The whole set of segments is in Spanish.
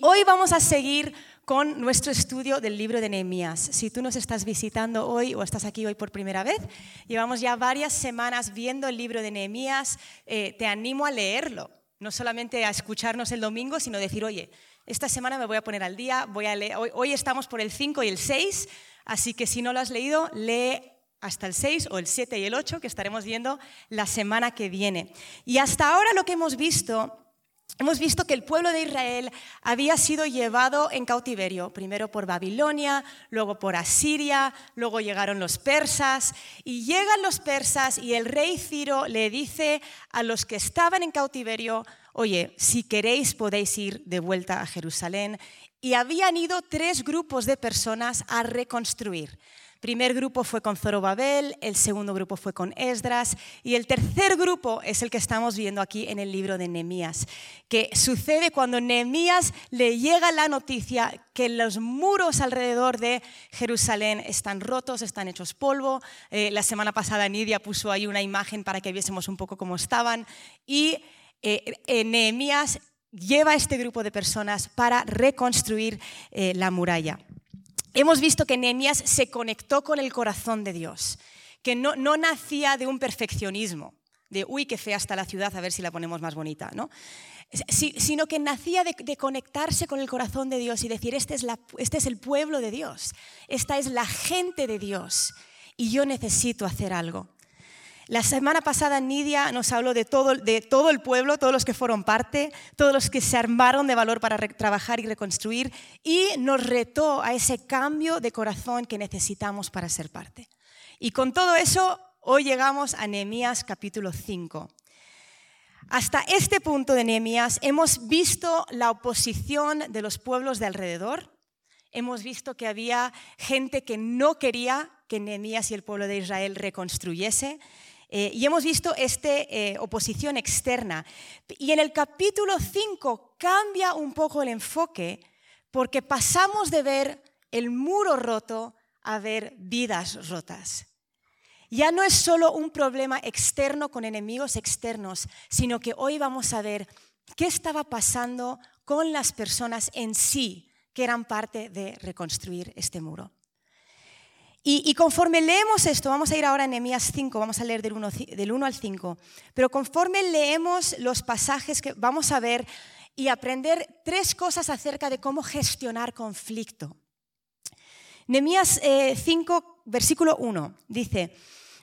Hoy vamos a seguir con nuestro estudio del libro de Nehemías. Si tú nos estás visitando hoy o estás aquí hoy por primera vez, llevamos ya varias semanas viendo el libro de Nehemías. Eh, te animo a leerlo, no solamente a escucharnos el domingo, sino decir, oye, esta semana me voy a poner al día, hoy, hoy estamos por el 5 y el 6, así que si no lo has leído, lee hasta el 6 o el 7 y el 8 que estaremos viendo la semana que viene. Y hasta ahora lo que hemos visto Hemos visto que el pueblo de Israel había sido llevado en cautiverio, primero por Babilonia, luego por Asiria, luego llegaron los persas, y llegan los persas y el rey Ciro le dice a los que estaban en cautiverio, oye, si queréis podéis ir de vuelta a Jerusalén. Y habían ido tres grupos de personas a reconstruir primer grupo fue con Zorobabel, el segundo grupo fue con Esdras y el tercer grupo es el que estamos viendo aquí en el libro de Nehemías, que sucede cuando Nehemías le llega la noticia que los muros alrededor de Jerusalén están rotos, están hechos polvo. Eh, la semana pasada Nidia puso ahí una imagen para que viésemos un poco cómo estaban y eh, eh, Nehemías lleva a este grupo de personas para reconstruir la muralla hemos visto que Nehemías se conectó con el corazón de Dios, que no, nacía de un perfeccionismo, de uy, qué fea está la ciudad, a ver si la ponemos más bonita, ¿no? sino que nacía de, conectarse con el corazón de Dios y decir, este es, este es el pueblo de Dios, esta es la gente de Dios y yo necesito hacer algo. La semana pasada Nidia nos habló de todo, el pueblo, todos los que fueron parte, todos los que se armaron de valor para trabajar y reconstruir y nos retó a ese cambio de corazón que necesitamos para ser parte. Y con todo eso, hoy llegamos a Nehemías capítulo 5. Hasta este punto de Nehemías hemos visto la oposición de los pueblos de alrededor, hemos visto que había gente que no quería que Nehemías y el pueblo de Israel reconstruyese, eh, y hemos visto esta eh, oposición externa. Y en el capítulo 5 cambia un poco el enfoque porque pasamos de ver el muro roto a ver vidas rotas. Ya no es solo un problema externo con enemigos externos, sino que hoy vamos a ver qué estaba pasando con las personas en sí que eran parte de reconstruir este muro. Y, conforme leemos esto, vamos a ir ahora a Nehemías 5, vamos a leer del 1, del 1 al 5, pero conforme leemos los pasajes que vamos a ver y aprender tres cosas acerca de cómo gestionar conflicto. Nehemías 5, eh, versículo 1, dice,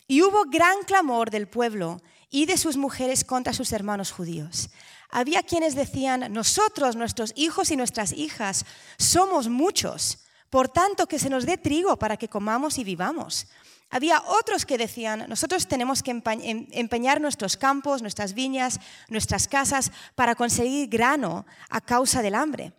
y hubo gran clamor del pueblo y de sus mujeres contra sus hermanos judíos. Había quienes decían, nosotros, nuestros hijos y nuestras hijas, somos muchos por tanto, que se nos dé trigo para que comamos y vivamos. Había otros que decían, nosotros tenemos que em-, empeñar nuestros campos, nuestras viñas, nuestras casas para conseguir grano a causa del hambre.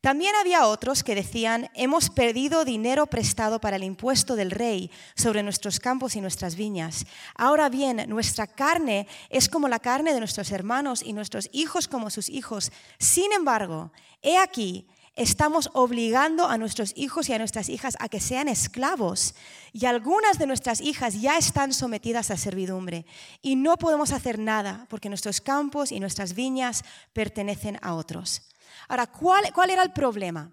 También había otros que decían, hemos perdido dinero prestado para el impuesto del rey sobre nuestros campos y nuestras viñas. Ahora bien, nuestra carne es como la carne de nuestros hermanos y nuestros hijos como sus hijos. Sin embargo, he aquí, estamos obligando a nuestros hijos y a nuestras hijas a que sean esclavos. Y algunas de nuestras hijas ya están sometidas a servidumbre. Y no podemos hacer nada porque nuestros campos y nuestras viñas pertenecen a otros. Ahora, ¿cuál, era el problema?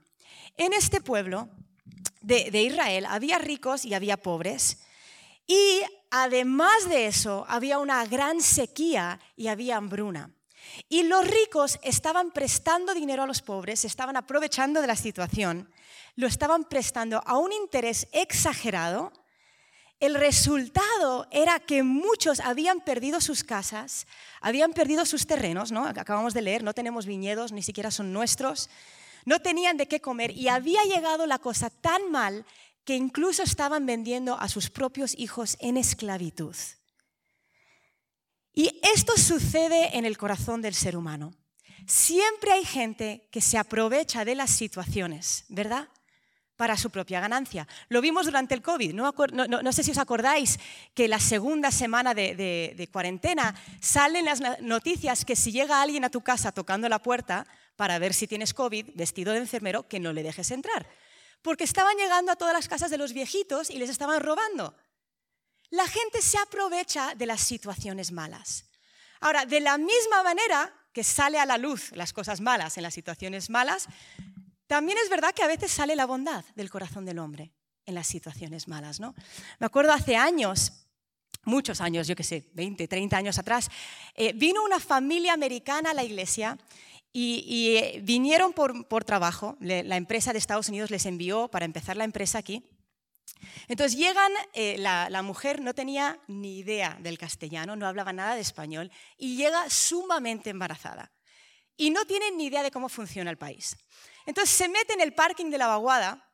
En este pueblo de, de Israel había ricos y había pobres. Y además de eso, había una gran sequía y había hambruna. Y los ricos estaban prestando dinero a los pobres, estaban aprovechando de la situación, lo estaban prestando a un interés exagerado. El resultado era que muchos habían perdido sus casas, habían perdido sus terrenos, ¿no? Acabamos de leer, no tenemos viñedos, ni siquiera son nuestros, no tenían de qué comer y había llegado la cosa tan mal que incluso estaban vendiendo a sus propios hijos en esclavitud. Y esto sucede en el corazón del ser humano. Siempre hay gente que se aprovecha de las situaciones, ¿verdad? Para su propia ganancia. Lo vimos durante el COVID. No, sé si os acordáis que la segunda semana de, de cuarentena salen las noticias que si llega alguien a tu casa tocando la puerta para ver si tienes COVID, vestido de enfermero, que no le dejes entrar. Porque estaban llegando a todas las casas de los viejitos y les estaban robando. La gente se aprovecha de las situaciones malas. Ahora, de la misma manera que sale a la luz las cosas malas en las situaciones malas, también es verdad que a veces sale la bondad del corazón del hombre en las situaciones malas. ¿no? Me acuerdo hace años, muchos años, yo qué sé, 20, 30 años atrás, eh, vino una familia americana a la iglesia y, eh, vinieron por, trabajo. la empresa de Estados Unidos les envió para empezar la empresa aquí. Entonces llegan, eh, la, mujer no tenía ni idea del castellano, no hablaba nada de español y llega sumamente embarazada. Y no tiene ni idea de cómo funciona el país. Entonces se mete en el parking de la vaguada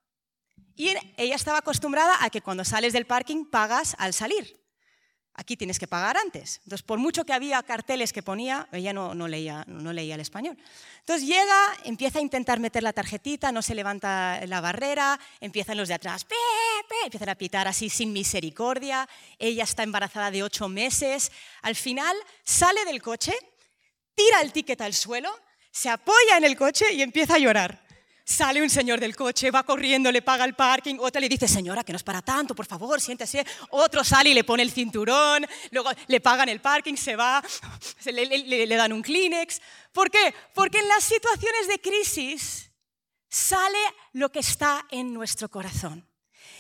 y ella estaba acostumbrada a que cuando sales del parking pagas al salir. Aquí tienes que pagar antes. Entonces, por mucho que había carteles que ponía, ella no, leía, no leía el español. Entonces llega, empieza a intentar meter la tarjetita, no se levanta la barrera, empiezan los de atrás, ¡pe, empiezan a pitar así sin misericordia. Ella está embarazada de ocho meses. Al final sale del coche, tira el ticket al suelo, se apoya en el coche y empieza a llorar. Sale un señor del coche, va corriendo, le paga el parking, otra le dice, señora, que no es para tanto, por favor, siéntese. Otro sale y le pone el cinturón, luego le pagan el parking, se va, le, le dan un Kleenex. ¿Por qué? Porque en las situaciones de crisis sale lo que está en nuestro corazón.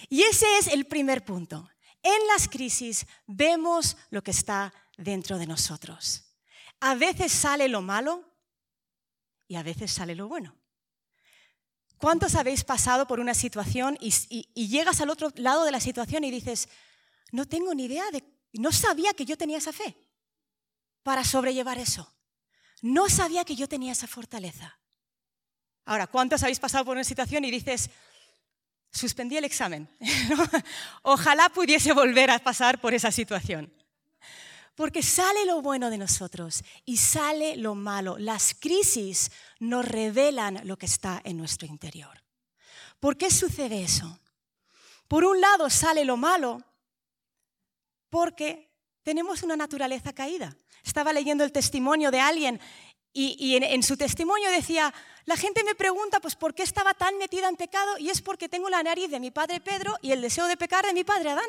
Y ese es el primer punto. En las crisis vemos lo que está dentro de nosotros. A veces sale lo malo y a veces sale lo bueno. ¿Cuántos habéis pasado por una situación y, llegas al otro lado de la situación y dices, no tengo ni idea de, no sabía que yo tenía esa fe para sobrellevar eso? No sabía que yo tenía esa fortaleza. Ahora, ¿cuántos habéis pasado por una situación y dices, suspendí el examen? Ojalá pudiese volver a pasar por esa situación. Porque sale lo bueno de nosotros y sale lo malo. Las crisis nos revelan lo que está en nuestro interior. ¿Por qué sucede eso? Por un lado sale lo malo porque tenemos una naturaleza caída. Estaba leyendo el testimonio de alguien y, en, su testimonio decía, la gente me pregunta, pues, ¿por qué estaba tan metida en pecado? Y es porque tengo la nariz de mi padre Pedro y el deseo de pecar de mi padre Adán.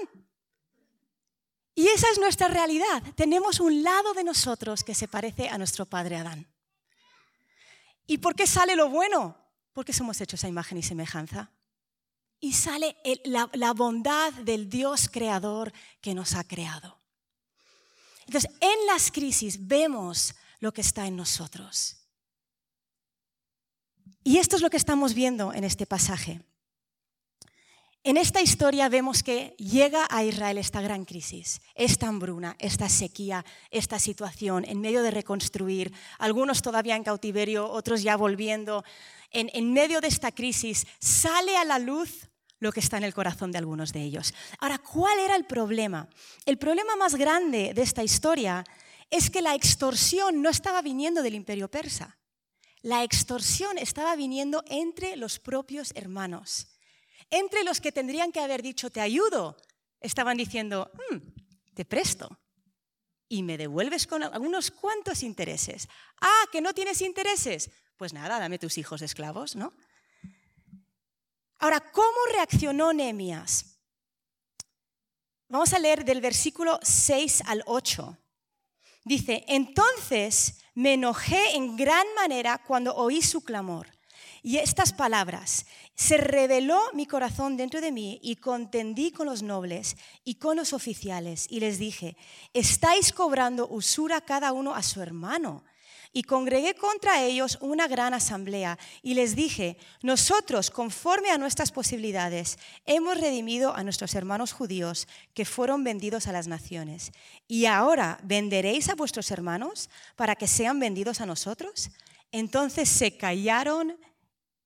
Y esa es nuestra realidad. Tenemos un lado de nosotros que se parece a nuestro padre Adán. ¿Y por qué sale lo bueno? Porque somos hechos a imagen y semejanza. Y sale la, la bondad del Dios creador que nos ha creado. Entonces, en las crisis vemos lo que está en nosotros. Y esto es lo que estamos viendo en este pasaje. En esta historia vemos que llega a Israel esta gran crisis, esta hambruna, esta sequía, esta situación en medio de reconstruir, algunos todavía en cautiverio, otros ya volviendo. En, medio de esta crisis sale a la luz lo que está en el corazón de algunos de ellos. Ahora, ¿cuál era el problema? El problema más grande de esta historia es que la extorsión no estaba viniendo del imperio persa. La extorsión estaba viniendo entre los propios hermanos. Entre los que tendrían que haber dicho, te ayudo, estaban diciendo, mm, te presto y me devuelves con algunos cuantos intereses. Ah, que no tienes intereses. Pues nada, dame tus hijos esclavos, ¿no? Ahora, ¿cómo reaccionó Nehemías? Vamos a leer del versículo 6 al 8. Dice, entonces me enojé en gran manera cuando oí su clamor y estas palabras, se reveló mi corazón dentro de mí y contendí con los nobles y con los oficiales y les dije, estáis cobrando usura cada uno a su hermano. Y congregué contra ellos una gran asamblea y les dije, nosotros, conforme a nuestras posibilidades, hemos redimido a nuestros hermanos judíos que fueron vendidos a las naciones. ¿Y ahora venderéis a vuestros hermanos para que sean vendidos a nosotros? Entonces se callaron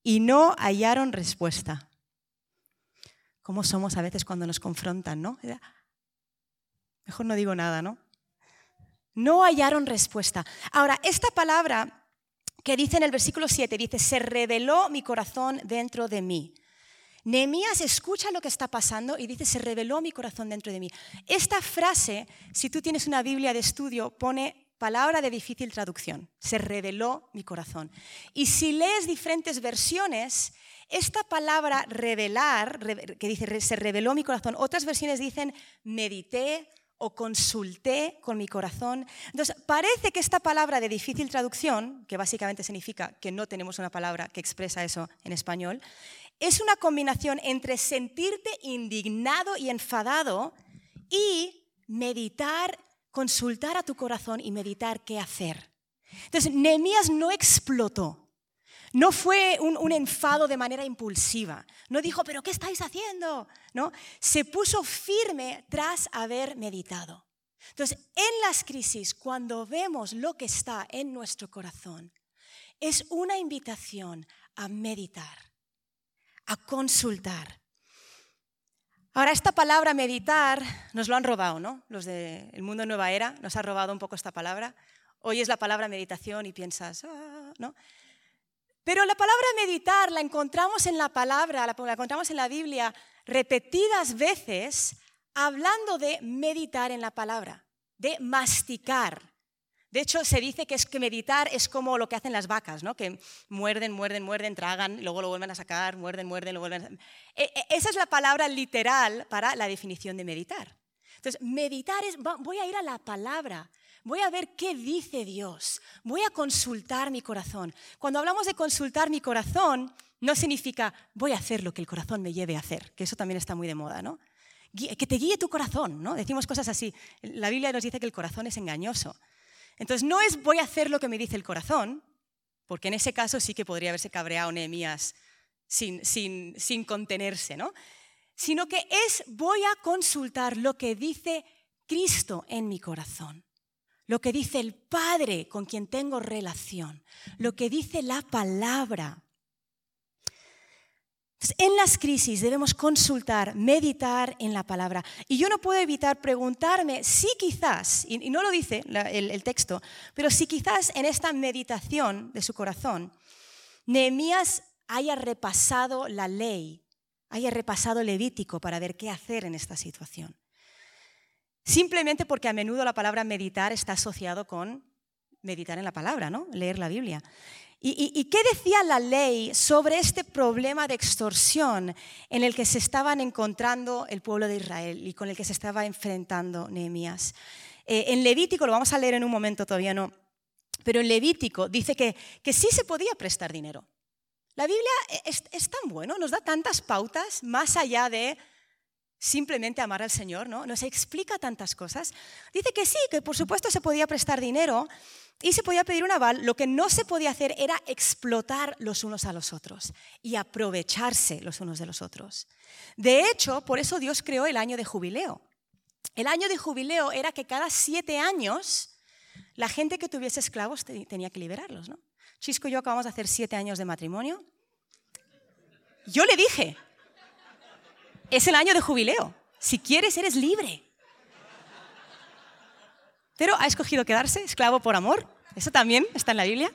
y no hallaron respuesta. ¿Cómo somos a veces cuando nos confrontan, no? Mejor no digo nada, ¿no? No hallaron respuesta. Ahora, esta palabra que dice en el versículo 7, dice, se reveló mi corazón dentro de mí. Nehemías escucha lo que está pasando y dice, se reveló mi corazón dentro de mí. Esta frase, si tú tienes una Biblia de estudio, pone palabra de difícil traducción, se reveló mi corazón. Y si lees diferentes versiones, esta palabra revelar, que dice se reveló mi corazón, otras versiones dicen medité o consulté con mi corazón. Entonces, parece que esta palabra de difícil traducción, que básicamente significa que no tenemos una palabra que expresa eso en español, es una combinación entre sentirte indignado y enfadado y meditar, consultar a tu corazón y meditar qué hacer. Entonces, Nehemías no explotó. No fue un, enfado de manera impulsiva. No dijo, pero ¿qué estáis haciendo? ¿No? Se puso firme tras haber meditado. Entonces, en las crisis, cuando vemos lo que está en nuestro corazón, es una invitación a meditar, a consultar. Ahora, esta palabra meditar nos lo han robado, ¿no? Los del mundo Nueva Era nos ha robado un poco esta palabra. Hoy es la palabra meditación y piensas, ah", ¿no? Pero la palabra meditar la encontramos en la palabra, la encontramos en la Biblia repetidas veces hablando de meditar en la palabra, de masticar. De hecho, se dice que es que meditar es como lo que hacen las vacas, ¿no? Que muerden, muerden, muerden, tragan, luego lo vuelven a sacar, muerden, muerden, lo vuelven a... E, e, esa es la palabra literal para la definición de meditar. Entonces, meditar es, voy a ir a la palabra, voy a ver qué dice Dios, voy a consultar mi corazón. Cuando hablamos de consultar mi corazón, no significa voy a hacer lo que el corazón me lleve a hacer, que eso también está muy de moda, ¿no? Que te guíe tu corazón, ¿no? Decimos cosas así. La Biblia nos dice que el corazón es engañoso. Entonces no es voy a hacer lo que me dice el corazón, porque en ese caso sí que podría haberse cabreado Nehemías sin, sin, sin contenerse, ¿no? Sino que es voy a consultar lo que dice Cristo en mi corazón lo que dice el Padre con quien tengo relación, lo que dice la palabra. En las crisis debemos consultar, meditar en la palabra. Y yo no puedo evitar preguntarme si quizás, y no lo dice el, texto, pero si quizás en esta meditación de su corazón, Nehemías haya repasado la ley, haya repasado Levítico para ver qué hacer en esta situación. Simplemente porque a menudo la palabra meditar está asociado con meditar en la palabra, ¿no? Leer la Biblia. ¿Y, qué decía la ley sobre este problema de extorsión en el que se estaban encontrando el pueblo de Israel y con el que se estaba enfrentando Nehemías? Eh, en Levítico, lo vamos a leer en un momento, todavía no, pero en Levítico dice que, que sí se podía prestar dinero. La Biblia es, es tan bueno, nos da tantas pautas más allá de simplemente amar al Señor, ¿no? Nos explica tantas cosas. Dice que sí, que por supuesto se podía prestar dinero y se podía pedir un aval. Lo que no se podía hacer era explotar los unos a los otros y aprovecharse los unos de los otros. De hecho, por eso Dios creó el año de jubileo. El año de jubileo era que cada siete años la gente que tuviese esclavos tenía que liberarlos, ¿no? Chisco y yo acabamos de hacer siete años de matrimonio. Yo le dije, es el año de jubileo. Si quieres, eres libre. Pero ha escogido quedarse esclavo por amor. Eso también está en la Biblia.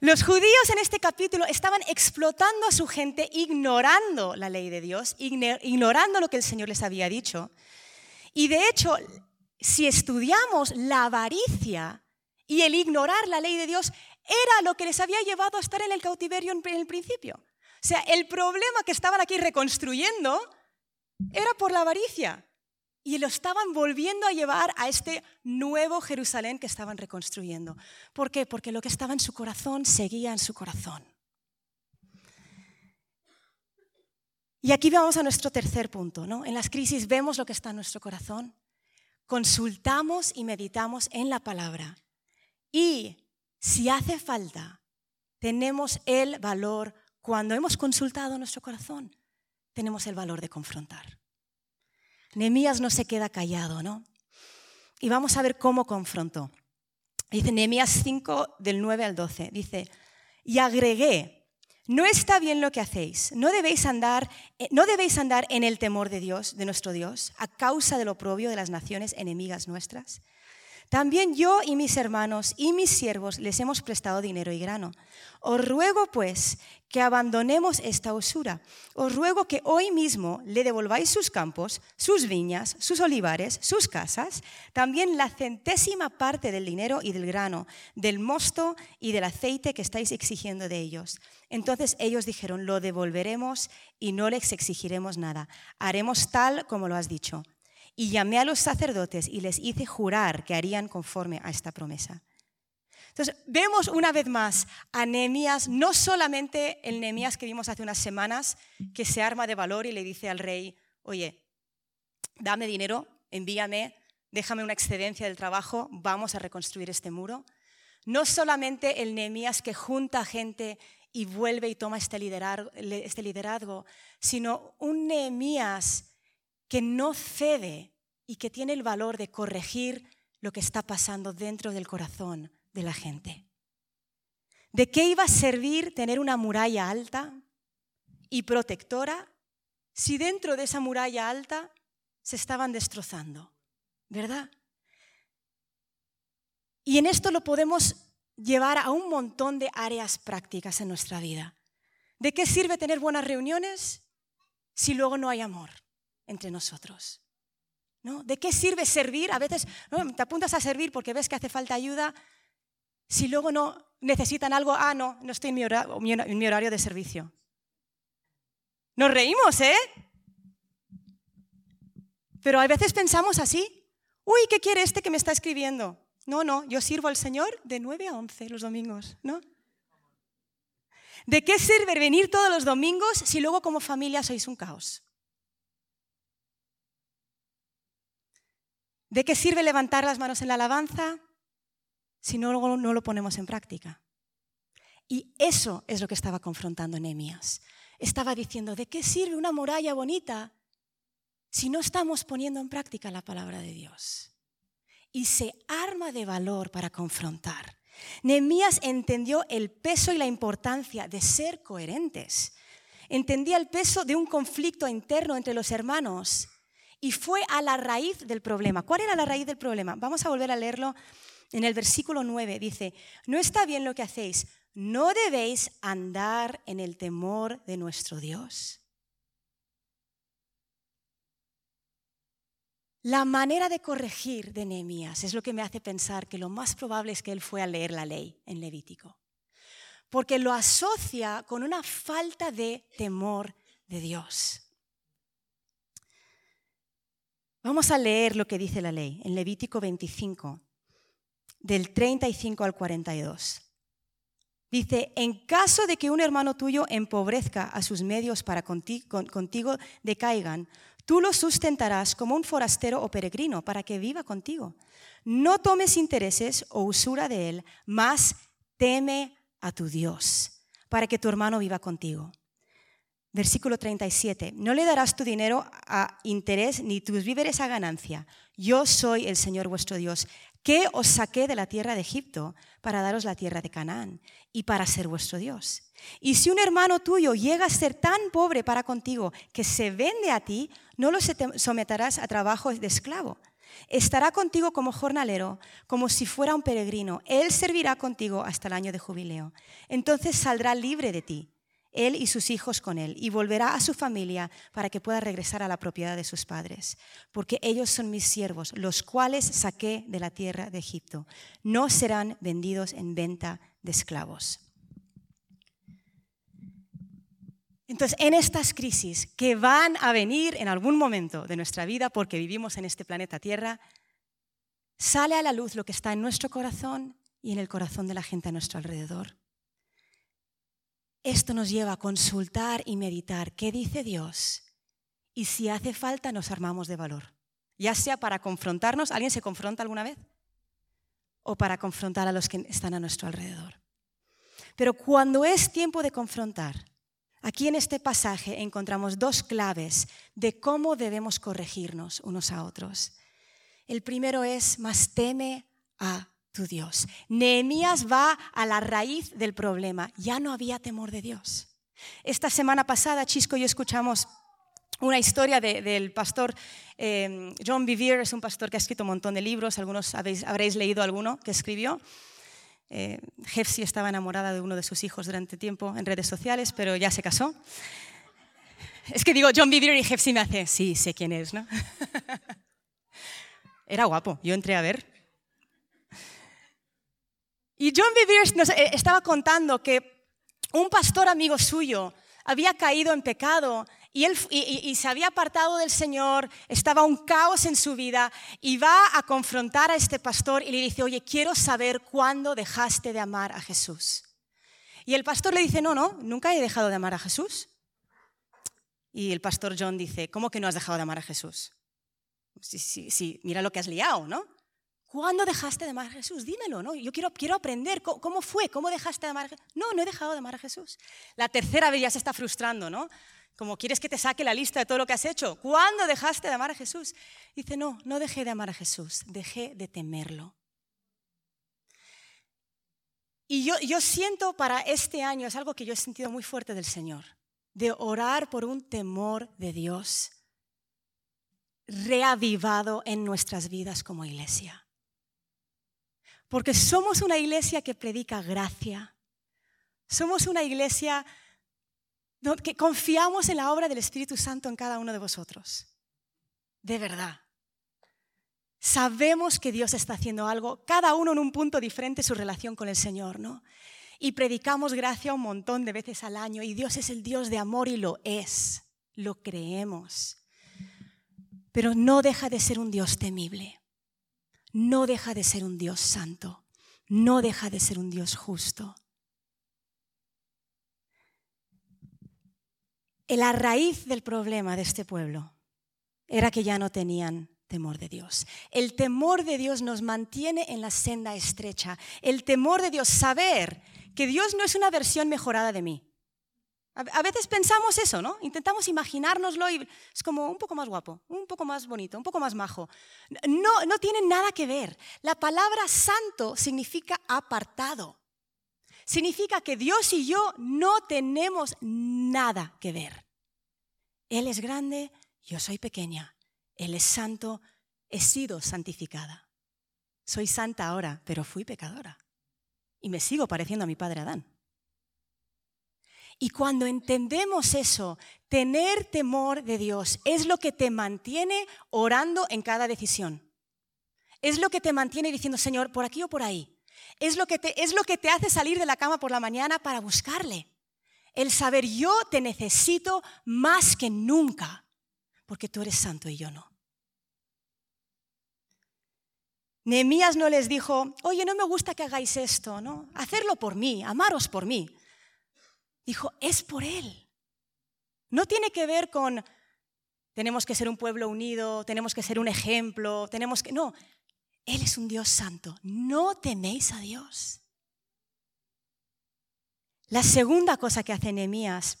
Los judíos en este capítulo estaban explotando a su gente, ignorando la ley de Dios, ignorando lo que el Señor les había dicho. Y de hecho, si estudiamos la avaricia y el ignorar la ley de Dios, era lo que les había llevado a estar en el cautiverio en el principio. O sea, el problema que estaban aquí reconstruyendo era por la avaricia. Y lo estaban volviendo a llevar a este nuevo Jerusalén que estaban reconstruyendo. ¿Por qué? Porque lo que estaba en su corazón seguía en su corazón. Y aquí vamos a nuestro tercer punto. ¿no? En las crisis vemos lo que está en nuestro corazón, consultamos y meditamos en la palabra. Y si hace falta, tenemos el valor cuando hemos consultado nuestro corazón, tenemos el valor de confrontar. Nehemías no se queda callado, ¿no? Y vamos a ver cómo confrontó. Dice Nehemías 5 del 9 al 12, dice, "Y agregué, no está bien lo que hacéis. No debéis andar, eh, no debéis andar en el temor de Dios, de nuestro Dios, a causa del oprobio de las naciones enemigas nuestras." También yo y mis hermanos y mis siervos les hemos prestado dinero y grano. Os ruego pues que abandonemos esta usura. Os ruego que hoy mismo le devolváis sus campos, sus viñas, sus olivares, sus casas, también la centésima parte del dinero y del grano, del mosto y del aceite que estáis exigiendo de ellos. Entonces ellos dijeron, lo devolveremos y no les exigiremos nada. Haremos tal como lo has dicho. Y llamé a los sacerdotes y les hice jurar que harían conforme a esta promesa. Entonces, vemos una vez más a Nehemías, no solamente el Nehemías que vimos hace unas semanas, que se arma de valor y le dice al rey, oye, dame dinero, envíame, déjame una excedencia del trabajo, vamos a reconstruir este muro. No solamente el Nehemías que junta gente y vuelve y toma este liderazgo, este liderazgo sino un Nehemías que no cede y que tiene el valor de corregir lo que está pasando dentro del corazón de la gente. ¿De qué iba a servir tener una muralla alta y protectora si dentro de esa muralla alta se estaban destrozando? ¿Verdad? Y en esto lo podemos llevar a un montón de áreas prácticas en nuestra vida. ¿De qué sirve tener buenas reuniones si luego no hay amor entre nosotros? ¿No? ¿De qué sirve servir? A veces te apuntas a servir porque ves que hace falta ayuda. Si luego no necesitan algo, ah, no, no estoy en mi, en mi horario de servicio. Nos reímos, ¿eh? Pero a veces pensamos así. Uy, ¿qué quiere este que me está escribiendo? No, no, yo sirvo al Señor de 9 a 11 los domingos, ¿no? ¿De qué sirve venir todos los domingos si luego como familia sois un caos? ¿De qué sirve levantar las manos en la alabanza si no, no lo ponemos en práctica? Y eso es lo que estaba confrontando Nehemías. Estaba diciendo, ¿de qué sirve una muralla bonita si no estamos poniendo en práctica la palabra de Dios? y se arma de valor para confrontar. Nehemías entendió el peso y la importancia de ser coherentes. Entendía el peso de un conflicto interno entre los hermanos y fue a la raíz del problema. ¿Cuál era la raíz del problema? Vamos a volver a leerlo en el versículo 9. Dice, no está bien lo que hacéis, no debéis andar en el temor de nuestro Dios. La manera de corregir de Nehemías es lo que me hace pensar que lo más probable es que él fue a leer la ley en Levítico, porque lo asocia con una falta de temor de Dios. Vamos a leer lo que dice la ley en Levítico 25, del 35 al 42. Dice, en caso de que un hermano tuyo empobrezca a sus medios para contigo, decaigan, Tú lo sustentarás como un forastero o peregrino para que viva contigo. No tomes intereses o usura de él, mas teme a tu Dios para que tu hermano viva contigo. Versículo 37. No le darás tu dinero a interés ni tus víveres a ganancia. Yo soy el Señor vuestro Dios, que os saqué de la tierra de Egipto para daros la tierra de Canaán y para ser vuestro Dios. Y si un hermano tuyo llega a ser tan pobre para contigo que se vende a ti, no lo someterás a trabajo de esclavo. Estará contigo como jornalero, como si fuera un peregrino. Él servirá contigo hasta el año de jubileo. Entonces saldrá libre de ti él y sus hijos con él, y volverá a su familia para que pueda regresar a la propiedad de sus padres, porque ellos son mis siervos, los cuales saqué de la tierra de Egipto. No serán vendidos en venta de esclavos. Entonces, en estas crisis que van a venir en algún momento de nuestra vida, porque vivimos en este planeta Tierra, sale a la luz lo que está en nuestro corazón y en el corazón de la gente a nuestro alrededor. Esto nos lleva a consultar y meditar qué dice Dios y si hace falta nos armamos de valor, ya sea para confrontarnos, ¿alguien se confronta alguna vez? O para confrontar a los que están a nuestro alrededor. Pero cuando es tiempo de confrontar, aquí en este pasaje encontramos dos claves de cómo debemos corregirnos unos a otros. El primero es, más teme a Dios. Nehemías va a la raíz del problema. Ya no había temor de Dios. Esta semana pasada, Chisco y yo escuchamos una historia del pastor eh, John Bevere, es un pastor que ha escrito un montón de libros, algunos habréis leído alguno que escribió. Eh, estaba enamorada de uno de sus hijos durante tiempo en redes sociales, pero ya se casó. Es que digo John Bevere y Jefsi me hace, sí, sé quién es, ¿no? Era guapo, yo entré a ver y John Bevere nos eh, estaba contando que un pastor amigo suyo había caído en pecado y, él, y, se había apartado del Señor, estaba un caos en su vida y va a confrontar a este pastor y le dice, oye, quiero saber cuándo dejaste de amar a Jesús. Y el pastor le dice, no, no, nunca he dejado de amar a Jesús. Y el pastor John dice, ¿cómo que no has dejado de amar a Jesús? Sí, sí, sí, mira lo que has liado, ¿no? ¿Cuándo dejaste de amar a Jesús? Dímelo, ¿no? Yo quiero, quiero aprender. ¿Cómo, fue? ¿Cómo dejaste de amar a Jesús? No, no he dejado de amar a Jesús. La tercera vez ya se está frustrando, ¿no? Como quieres que te saque la lista de todo lo que has hecho. ¿Cuándo dejaste de amar a Jesús? Dice, no, no dejé de amar a Jesús, dejé de temerlo. Y yo, yo siento para este año, es algo que yo he sentido muy fuerte del Señor, de orar por un temor de Dios reavivado en nuestras vidas como iglesia. Porque somos una iglesia que predica gracia. Somos una iglesia que confiamos en la obra del Espíritu Santo en cada uno de vosotros. De verdad. Sabemos que Dios está haciendo algo, cada uno en un punto diferente su relación con el Señor, ¿no? Y predicamos gracia un montón de veces al año y Dios es el Dios de amor y lo es, lo creemos. Pero no deja de ser un Dios temible, no deja de ser un Dios santo, no deja de ser un Dios justo. La raíz del problema de este pueblo era que ya no tenían temor de Dios. El temor de Dios nos mantiene en la senda estrecha. El temor de Dios, saber que Dios no es una versión mejorada de mí. A veces pensamos eso, ¿no? Intentamos imaginárnoslo y es como un poco más guapo, un poco más bonito, un poco más majo. No, no tiene nada que ver. La palabra santo significa apartado significa que Dios y yo no tenemos nada que ver. Él es grande, yo soy pequeña. Él es santo, he sido santificada. Soy santa ahora, pero fui pecadora. Y me sigo pareciendo a mi padre Adán. Y cuando entendemos eso, tener temor de Dios es lo que te mantiene orando en cada decisión. Es lo que te mantiene diciendo, Señor, por aquí o por ahí. Es lo, que te, es lo que te hace salir de la cama por la mañana para buscarle. El saber yo te necesito más que nunca, porque tú eres santo y yo no. Nehemías no les dijo, oye, no me gusta que hagáis esto, ¿no? Hacerlo por mí, amaros por mí. Dijo, es por Él. No tiene que ver con, tenemos que ser un pueblo unido, tenemos que ser un ejemplo, tenemos que, no, él es un Dios santo. No teméis a Dios. La segunda cosa que hace Nehemías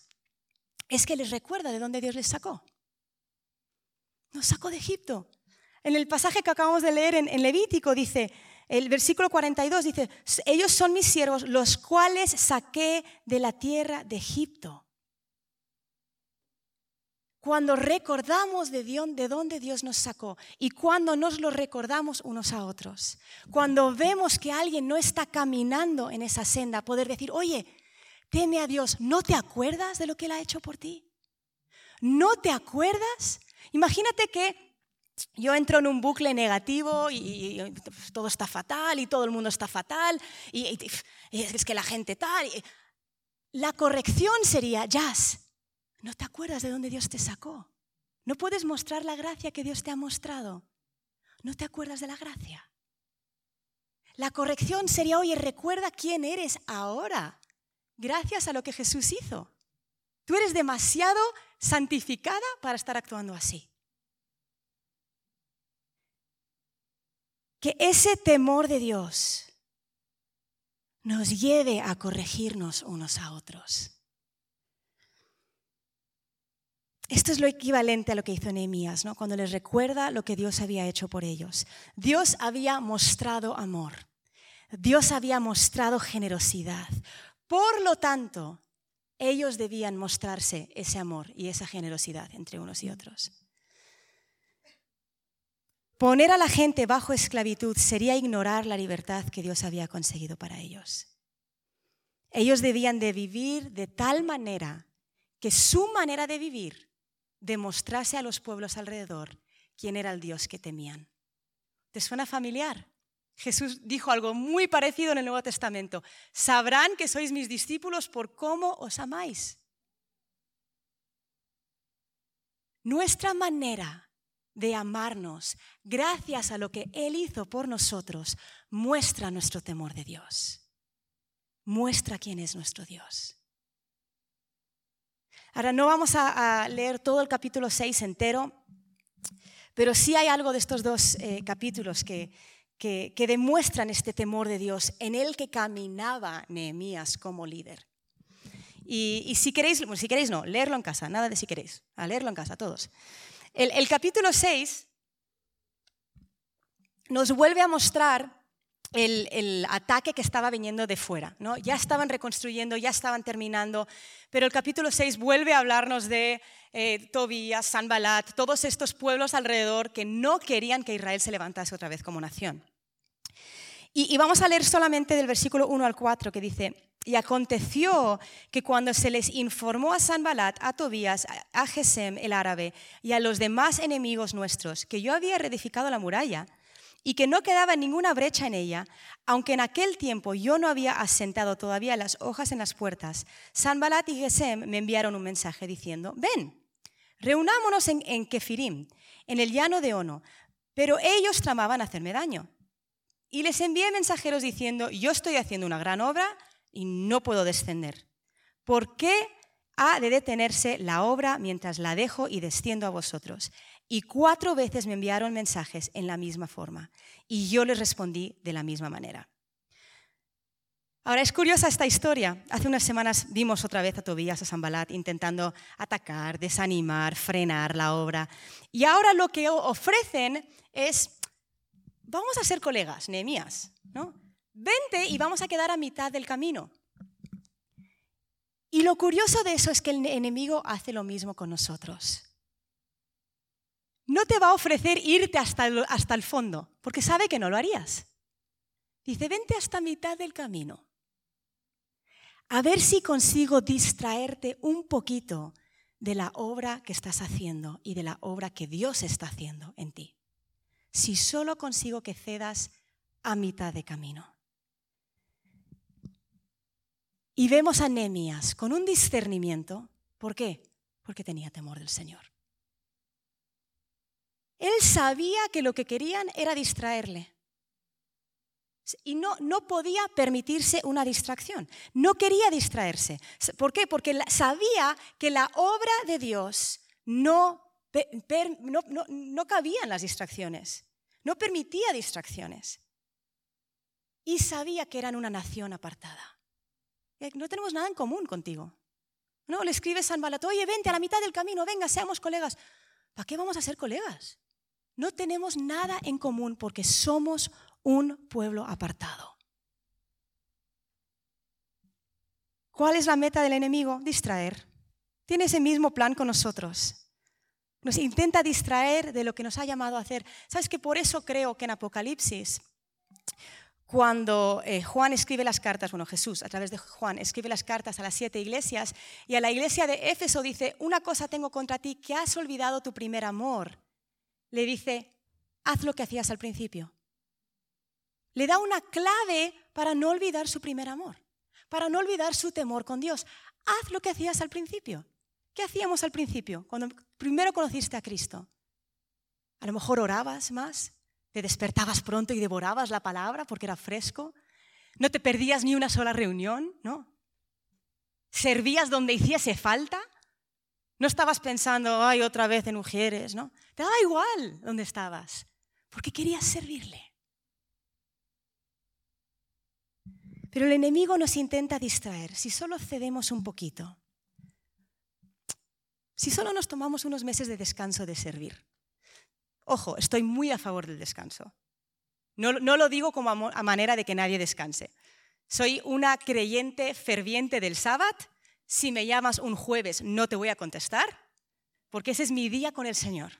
es que les recuerda de dónde Dios les sacó. Nos sacó de Egipto. En el pasaje que acabamos de leer en, en Levítico dice, el versículo 42 dice, ellos son mis siervos, los cuales saqué de la tierra de Egipto cuando recordamos de, de dónde Dios nos sacó y cuando nos lo recordamos unos a otros. Cuando vemos que alguien no está caminando en esa senda, poder decir, oye, teme a Dios, ¿no te acuerdas de lo que Él ha hecho por ti? ¿No te acuerdas? Imagínate que yo entro en un bucle negativo y, todo está fatal y todo el mundo está fatal y, y es que la gente tal. La corrección sería, Jazz, no te acuerdas de dónde Dios te sacó. No puedes mostrar la gracia que Dios te ha mostrado. No te acuerdas de la gracia. La corrección sería, oye, recuerda quién eres ahora, gracias a lo que Jesús hizo. Tú eres demasiado santificada para estar actuando así. Que ese temor de Dios nos lleve a corregirnos unos a otros. Esto es lo equivalente a lo que hizo Nehemías, ¿no? cuando les recuerda lo que Dios había hecho por ellos. Dios había mostrado amor, Dios había mostrado generosidad. Por lo tanto, ellos debían mostrarse ese amor y esa generosidad entre unos y otros. Poner a la gente bajo esclavitud sería ignorar la libertad que Dios había conseguido para ellos. Ellos debían de vivir de tal manera que su manera de vivir demostrase a los pueblos alrededor quién era el Dios que temían. ¿Te suena familiar? Jesús dijo algo muy parecido en el Nuevo Testamento. Sabrán que sois mis discípulos por cómo os amáis. nuestra manera de amarnos, gracias a lo que Él hizo por nosotros, muestra nuestro temor de Dios. Muestra quién es nuestro Dios. Ahora, no vamos a, leer todo el capítulo 6 entero, pero sí hay algo de estos dos eh, capítulos que, que, demuestran este temor de Dios en el que caminaba Nehemías como líder. Y, si queréis, si queréis no, leerlo en casa, nada de si queréis, a leerlo en casa todos. El, capítulo 6 nos vuelve a mostrar el, ataque que estaba viniendo de fuera. ¿no? Ya estaban reconstruyendo, ya estaban terminando, pero el capítulo 6 vuelve a hablarnos de eh, Tobías, Sanbalat, todos estos pueblos alrededor que no querían que Israel se levantase otra vez como nación. Y, y vamos a leer solamente del versículo 1 al 4 que dice, y aconteció que cuando se les informó a Sanbalat, a Tobías, a Gesem el árabe y a los demás enemigos nuestros que yo había reedificado la muralla, y que no quedaba ninguna brecha en ella, aunque en aquel tiempo yo no había asentado todavía las hojas en las puertas, Sanbalat y Gesem me enviaron un mensaje diciendo, ven, reunámonos en, en Kefirim, en el llano de Ono, pero ellos tramaban hacerme daño. Y les envié mensajeros diciendo, yo estoy haciendo una gran obra y no puedo descender. ¿Por qué ha de detenerse la obra mientras la dejo y desciendo a vosotros? Y cuatro veces me enviaron mensajes en la misma forma. Y yo les respondí de la misma manera. Ahora es curiosa esta historia. Hace unas semanas vimos otra vez a Tobías, a Sambalat, intentando atacar, desanimar, frenar la obra. Y ahora lo que ofrecen es, vamos a ser colegas, Nehemías, ¿no? Vente y vamos a quedar a mitad del camino. Y lo curioso de eso es que el enemigo hace lo mismo con nosotros no te va a ofrecer irte hasta el, hasta el fondo, porque sabe que no lo harías. Dice, vente hasta mitad del camino. A ver si consigo distraerte un poquito de la obra que estás haciendo y de la obra que Dios está haciendo en ti. Si solo consigo que cedas a mitad de camino. Y vemos a Nehemías con un discernimiento. ¿Por qué? Porque tenía temor del Señor. Él sabía que lo que querían era distraerle. Y no, no podía permitirse una distracción. No quería distraerse. ¿Por qué? Porque sabía que la obra de Dios no, no, no, no cabía en las distracciones. No permitía distracciones. Y sabía que eran una nación apartada. No tenemos nada en común contigo. No, le escribe San Balato, oye, vente a la mitad del camino, venga, seamos colegas. ¿Para qué vamos a ser colegas? No tenemos nada en común porque somos un pueblo apartado. ¿Cuál es la meta del enemigo? Distraer. Tiene ese mismo plan con nosotros. Nos intenta distraer de lo que nos ha llamado a hacer. ¿Sabes que por eso creo que en Apocalipsis, cuando eh, Juan escribe las cartas, bueno, Jesús a través de Juan escribe las cartas a las siete iglesias y a la iglesia de Éfeso dice, una cosa tengo contra ti, que has olvidado tu primer amor le dice, haz lo que hacías al principio. Le da una clave para no olvidar su primer amor, para no olvidar su temor con Dios. Haz lo que hacías al principio. ¿Qué hacíamos al principio, cuando primero conociste a Cristo? A lo mejor orabas más, te despertabas pronto y devorabas la palabra porque era fresco. No te perdías ni una sola reunión, ¿no? Servías donde hiciese falta. No estabas pensando, ay, otra vez en mujeres, ¿no? Te daba igual dónde estabas, porque querías servirle. Pero el enemigo nos intenta distraer si solo cedemos un poquito. Si solo nos tomamos unos meses de descanso de servir. Ojo, estoy muy a favor del descanso. No, lo digo como a manera de que nadie descanse. Soy una creyente ferviente del sábado si me llamas un jueves no te voy a contestar, porque ese es mi día con el Señor.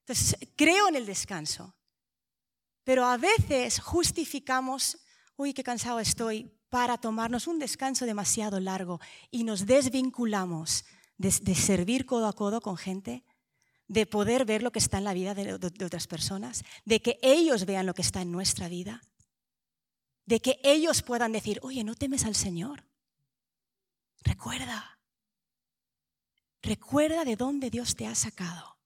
Entonces, creo en el descanso, pero a veces justificamos, uy, qué cansado estoy, para tomarnos un descanso demasiado largo y nos desvinculamos de, servir codo a codo con gente, de poder ver lo que está en la vida de otras personas, de que ellos vean lo que está en nuestra vida, de que ellos puedan decir, oye, no temes al Señor. Recuerda, Recuerda de dónde Dios te ha sacado.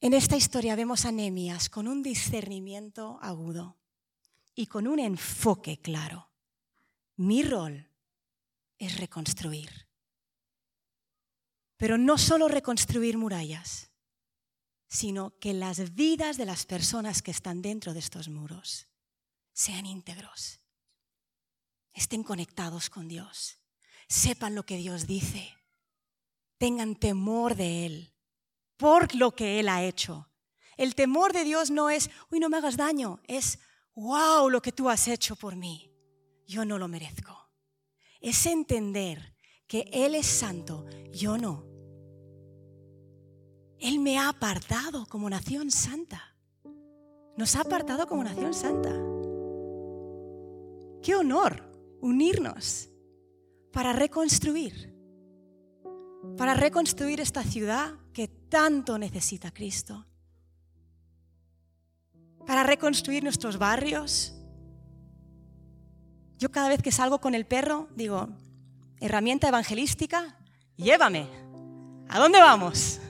En esta historia vemos a Nehemías con un discernimiento agudo y con un enfoque claro. Mi rol es reconstruir. Pero no solo reconstruir murallas, sino que las vidas de las personas que están dentro de estos muros sean íntegros, estén conectados con Dios, sepan lo que Dios dice, tengan temor de Él por lo que Él ha hecho. El temor de Dios no es, uy, no me hagas daño, es, wow, lo que tú has hecho por mí. Yo no lo merezco. Es entender que Él es santo, yo no. Él me ha apartado como nación santa. Nos ha apartado como nación santa. Qué honor unirnos para reconstruir, para reconstruir esta ciudad que tanto necesita Cristo, para reconstruir nuestros barrios. Yo cada vez que salgo con el perro digo, herramienta evangelística, llévame. ¿A dónde vamos?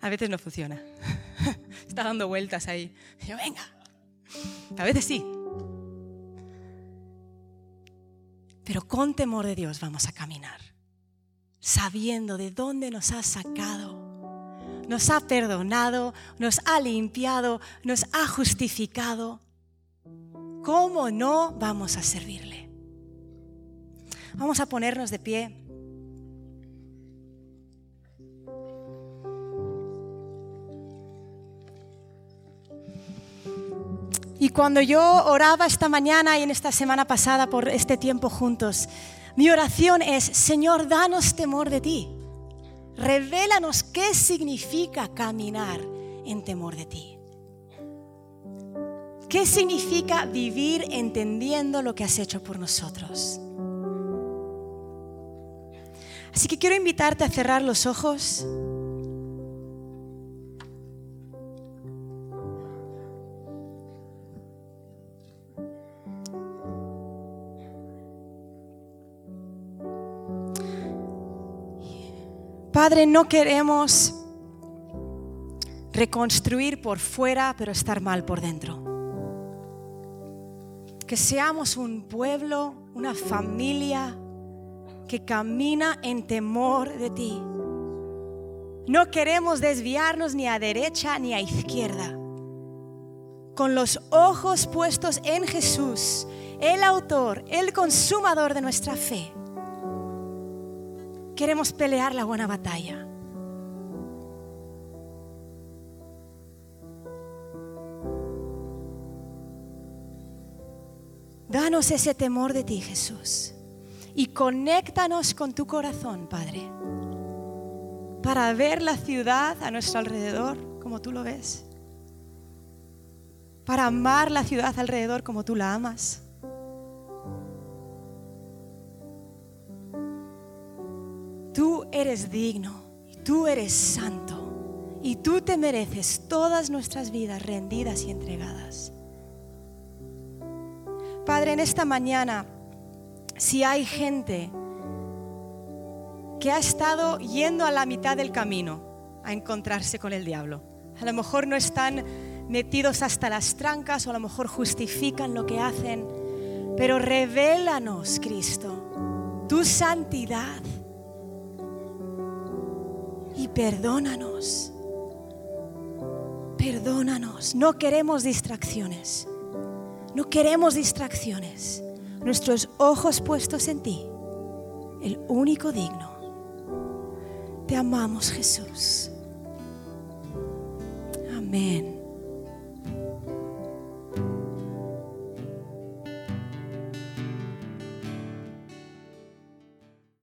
A veces no funciona. Está dando vueltas ahí. Yo, venga. A veces sí. Pero con temor de Dios vamos a caminar sabiendo de dónde nos ha sacado. Nos ha perdonado, nos ha limpiado, nos ha justificado. ¿Cómo no vamos a servirle? Vamos a ponernos de pie. Y cuando yo oraba esta mañana y en esta semana pasada por este tiempo juntos, mi oración es, Señor, danos temor de ti. Revélanos qué significa caminar en temor de ti. ¿Qué significa vivir entendiendo lo que has hecho por nosotros? Así que quiero invitarte a cerrar los ojos. Padre, no queremos reconstruir por fuera, pero estar mal por dentro. Que seamos un pueblo, una familia que camina en temor de ti. No queremos desviarnos ni a derecha ni a izquierda. Con los ojos puestos en Jesús, el autor, el consumador de nuestra fe queremos pelear la buena batalla. Danos ese temor de ti, Jesús, y conéctanos con tu corazón, Padre, para ver la ciudad a nuestro alrededor como tú lo ves, para amar la ciudad alrededor como tú la amas. Tú eres digno, tú eres santo y tú te mereces todas nuestras vidas rendidas y entregadas. Padre, en esta mañana, si hay gente que ha estado yendo a la mitad del camino a encontrarse con el diablo, a lo mejor no están metidos hasta las trancas o a lo mejor justifican lo que hacen, pero revélanos, Cristo, tu santidad y perdónanos. Perdónanos. No queremos distracciones. No queremos distracciones. Nuestros ojos puestos en ti, el único digno. Te amamos Jesús. Amén.